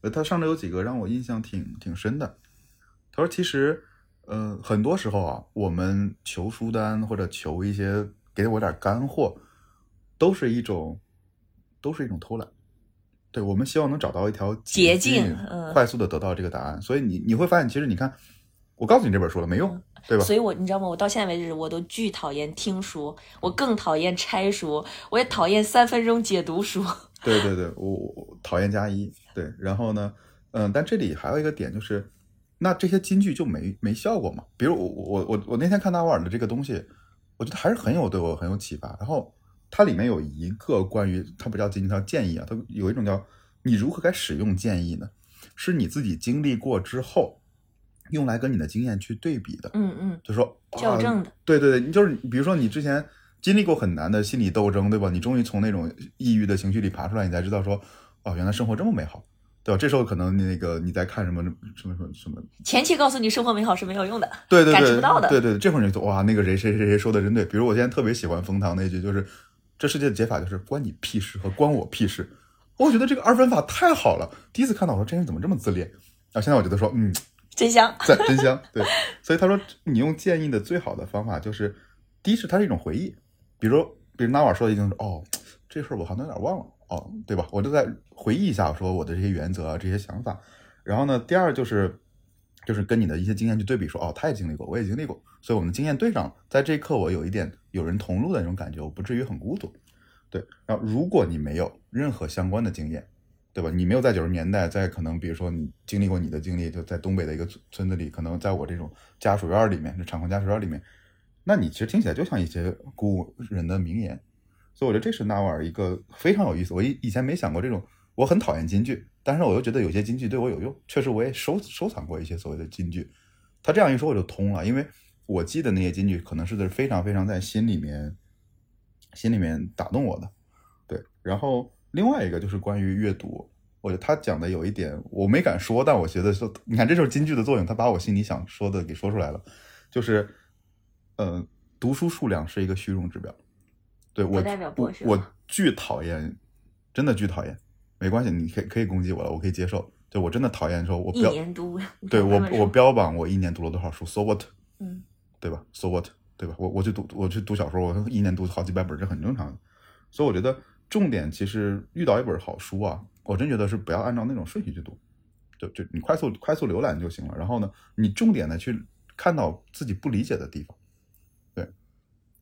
呃，他上周有几个让我印象挺挺深的。他说，其实，呃，很多时候啊，我们求书单或者求一些给我点干货，都是一种都是一种偷懒。对，我们希望能找到一条捷径，快速的得到这个答案。所以你你会发现，其实你看，我告诉你这本书了，没用，对吧？所以我你知道吗？我到现在为止，我都巨讨厌听书，我更讨厌拆书，我也讨厌三分钟解读书。对对对，我我讨厌加一。对，然后呢，嗯，但这里还有一个点就是，那这些金句就没没效果嘛？比如我我我我那天看纳瓦尔的这个东西，我觉得还是很有对我很有启发。然后。它里面有一个关于它不叫金句，它叫建议啊。它有一种叫你如何该使用建议呢？是你自己经历过之后，用来跟你的经验去对比的。嗯嗯，就说校正的。对对对，你就是比如说你之前经历过很难的心理斗争，对吧？你终于从那种抑郁的情绪里爬出来，你才知道说，哦，原来生活这么美好，对吧？这时候可能那个你在看什么什么什么什么，前期告诉你生活美好是没有用的，对对对，感知不到的。对对，这会儿你就哇，那个谁谁谁谁说的真对。比如我现在特别喜欢冯唐那句，就是。这世界的解法就是关你屁事和关我屁事，我觉得这个二分法太好了。第一次看到我说这人怎么这么自恋，然后现在我觉得说嗯，真香，在真香。对，所以他说你用建议的最好的方法就是，第一是它是一种回忆，比如比如纳瓦说的一定是哦，这事儿我好像有点忘了哦，对吧？我就在回忆一下说我的这些原则啊这些想法。然后呢，第二就是就是跟你的一些经验去对比，说哦他也经历过，我也经历过。所以我们的经验对上了，在这一刻我有一点有人同路的那种感觉，我不至于很孤独。对，然后如果你没有任何相关的经验，对吧？你没有在九十年代，在可能比如说你经历过你的经历，就在东北的一个村子里，可能在我这种家属院里面，这厂矿家属院里面，那你其实听起来就像一些古人的名言。所以我觉得这是纳瓦尔一个非常有意思。我以以前没想过这种，我很讨厌金句，但是我又觉得有些金句对我有用，确实我也收收藏过一些所谓的金句。他这样一说我就通了，因为。我记得那些金句，可能是非常非常在心里面，心里面打动我的。对，然后另外一个就是关于阅读，我觉得他讲的有一点我没敢说，但我觉得说，你看这就是金句的作用，他把我心里想说的给说出来了。就是，呃，读书数量是一个虚荣指标。对我，我我巨讨厌，真的巨讨厌。没关系，你可以可以攻击我了，我可以接受。就我真的讨厌说，我一年读，对我我标榜我一年读了多少书，so what？嗯。对吧？So what？对吧？我我去读，我去读小说，我一年读好几百本，这很正常的。所以我觉得重点其实遇到一本好书啊，我真觉得是不要按照那种顺序去读，就就你快速快速浏览就行了。然后呢，你重点的去看到自己不理解的地方。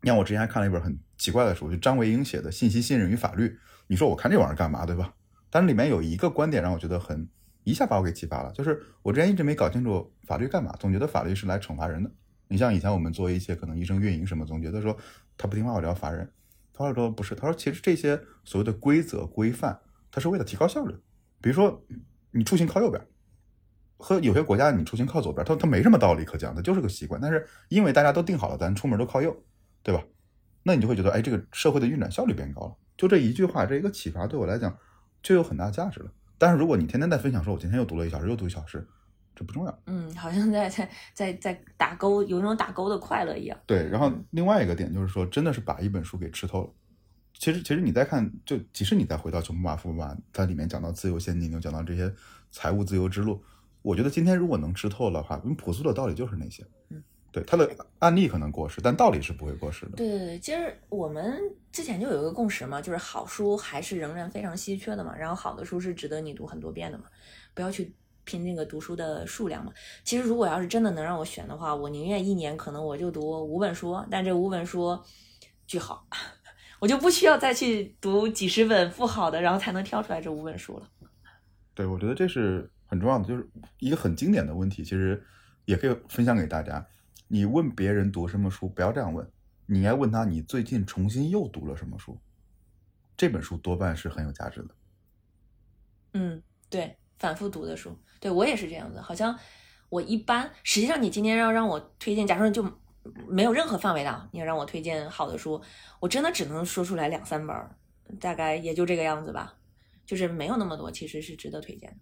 你看我之前还看了一本很奇怪的书，就张维英写的《信息信任与法律》。你说我看这玩意儿干嘛？对吧？但是里面有一个观点让我觉得很一下把我给启发了，就是我之前一直没搞清楚法律干嘛，总觉得法律是来惩罚人的。你像以前我们做一些可能医生运营什么，总觉得说他不听话我就要罚人。他说不是，他说其实这些所谓的规则规范，它是为了提高效率。比如说你出行靠右边，和有些国家你出行靠左边，它它没什么道理可讲，它就是个习惯。但是因为大家都定好了，咱出门都靠右，对吧？那你就会觉得，哎，这个社会的运转效率变高了。就这一句话，这一个启发对我来讲就有很大价值了。但是如果你天天在分享说，我今天又读了一小时，又读一小时。这不重要，嗯，好像在在在在打勾，有那种打勾的快乐一样。对，然后另外一个点就是说，真的是把一本书给吃透了。其实，其实你再看，就即使你再回到《穷爸爸富爸爸》，它里面讲到自由现金流，讲到这些财务自由之路，我觉得今天如果能吃透的话，因为朴素的道理就是那些。嗯，对，它的案例可能过时，但道理是不会过时的。对对对，其实我们之前就有一个共识嘛，就是好书还是仍然非常稀缺的嘛，然后好的书是值得你读很多遍的嘛，不要去。拼那个读书的数量嘛。其实如果要是真的能让我选的话，我宁愿一年可能我就读五本书，但这五本书巨好，我就不需要再去读几十本不好的，然后才能挑出来这五本书了。对，我觉得这是很重要的，就是一个很经典的问题，其实也可以分享给大家。你问别人读什么书，不要这样问，你应该问他你最近重新又读了什么书。这本书多半是很有价值的。嗯，对，反复读的书，对我也是这样子。好像我一般，实际上你今天要让我推荐，假如就没有任何范围的，你要让我推荐好的书，我真的只能说出来两三本，大概也就这个样子吧，就是没有那么多，其实是值得推荐的。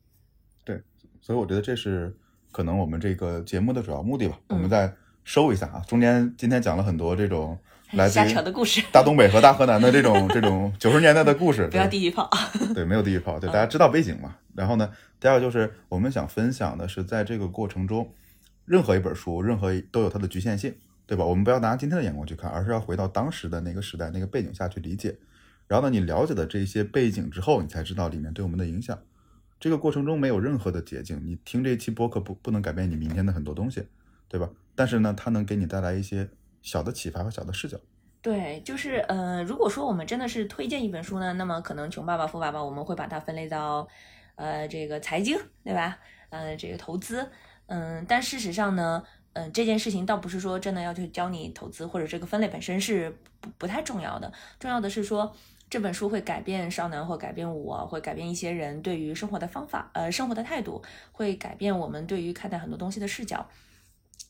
对，所以我觉得这是可能我们这个节目的主要目的吧。我嗯们再收一下啊，中间今天讲了很多这种来自于扯的故事，大东北和大河南的这种 这种九十年代的故事，不要对地狱炮。对，没有地狱炮，对，嗯大家知道背景嘛。然后呢，第二个就是我们想分享的是，在这个过程中，任何一本书，任何都有它的局限性，对吧？我们不要拿今天的眼光去看，而是要回到当时的那个时代、那个背景下去理解。然后呢，你了解了这些背景之后，你才知道里面对我们的影响。这个过程中没有任何的捷径，你听这一期播客不不能改变你明天的很多东西，对吧？但是呢，它能给你带来一些小的启发和小的视角。对，就是呃，如果说我们真的是推荐一本书呢，那么可能《穷爸爸富爸爸》我们会把它分类到呃这个财经，对吧？呃，这个投资，嗯，但事实上呢，嗯、这件事情倒不是说真的要去教你投资，或者这个分类本身是不不太重要的，重要的是说。这本书会改变少男，或改变我，会改变一些人对于生活的方法，呃，生活的态度，会改变我们对于看待很多东西的视角。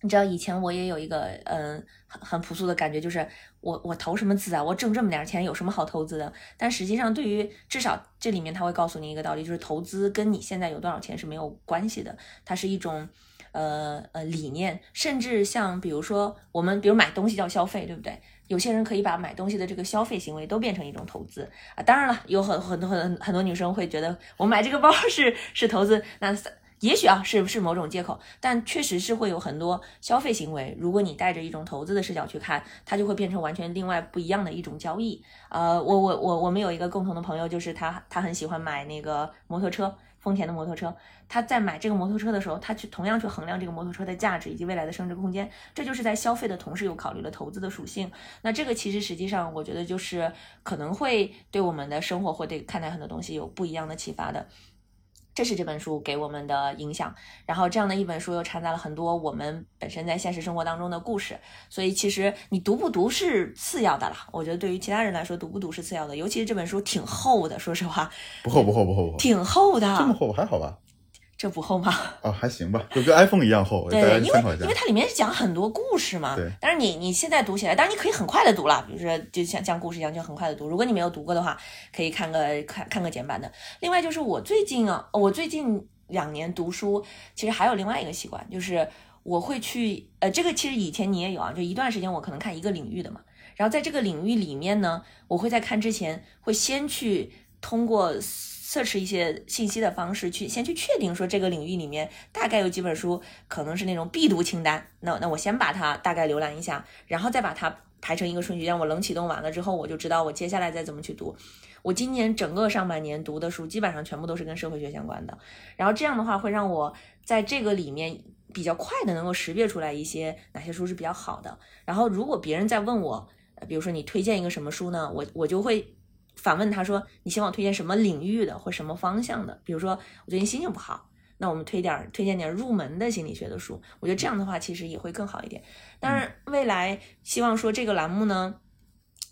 你知道以前我也有一个嗯很很朴素的感觉，就是我我投什么资啊？我挣这么点钱有什么好投资的？但实际上，对于至少这里面他会告诉你一个道理，就是投资跟你现在有多少钱是没有关系的，它是一种呃呃理念，甚至像比如说我们比如买东西叫消费，对不对？有些人可以把买东西的这个消费行为都变成一种投资啊。当然了，有很很多很很多女生会觉得我买这个包是是投资，那也许啊是是某种借口，但确实是会有很多消费行为。如果你带着一种投资的视角去看，它就会变成完全另外不一样的一种交易。呃，我我我我们有一个共同的朋友，就是他他很喜欢买那个摩托车。丰田的摩托车，他在买这个摩托车的时候，他去同样去衡量这个摩托车的价值以及未来的升值空间，这就是在消费的同时又考虑了投资的属性。那这个其实实际上，我觉得就是可能会对我们的生活或对看待很多东西有不一样的启发的。这是这本书给我们的影响，然后这样的一本书又掺杂了很多我们本身在现实生活当中的故事，所以其实你读不读是次要的啦。我觉得对于其他人来说，读不读是次要的，尤其是这本书挺厚的，说实话，不厚不厚不厚不厚，挺厚的。这么厚还好吧？这不厚吗？哦，还行吧，就跟 iPhone 一样厚，对，因为因为。它里面是讲很多故事嘛。对。但是你你现在读起来，当然你可以很快的读了，比如说就像像故事一样，就很快的读。如果你没有读过的话，可以看个看看个简版的。另外就是我最近啊，我最近两年读书，其实还有另外一个习惯，就是我会去呃，这个其实以前你也有啊，就一段时间我可能看一个领域的嘛，然后在这个领域里面呢，我会在看之前会先去通过。测试一些信息的方式去先去确定说这个领域里面大概有几本书可能是那种必读清单，那那我先把它大概浏览一下，然后再把它排成一个顺序，让我冷启动完了之后，我就知道我接下来再怎么去读。我今年整个上半年读的书基本上全部都是跟社会学相关的，然后这样的话会让我在这个里面比较快的能够识别出来一些哪些书是比较好的。然后如果别人在问我，比如说你推荐一个什么书呢，我我就会。反问他说：“你希望推荐什么领域的或什么方向的？比如说我最近心情不好，那我们推点推荐点入门的心理学的书。我觉得这样的话其实也会更好一点。当然，未来希望说这个栏目呢，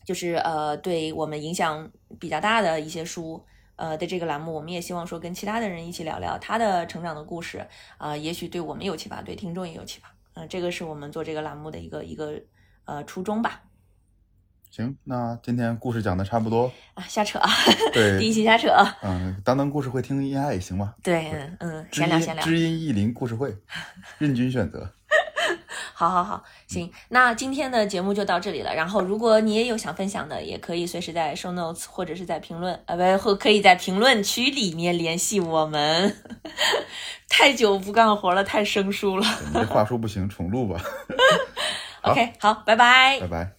就是呃对我们影响比较大的一些书。”呃的这个栏目，我们也希望说跟其他的人一起聊聊他的成长的故事，啊、呃，也许对我们有启发，对听众也有启发，嗯、呃，这个是我们做这个栏目的一个一个呃初衷吧。行，那今天故事讲的差不多啊，瞎扯，对，第一期瞎扯，嗯，当当故事会听音爱行吧？对，嗯嗯，闲聊闲聊，知音意林故事会，任君选择。好好好，行，那今天的节目就到这里了。然后，如果你也有想分享的，也可以随时在 show notes 或者是在评论，呃，不，或可以在评论区里面联系我们。太久不干活了，太生疏了。你这话说不行，重录吧。OK，好，拜拜。拜拜。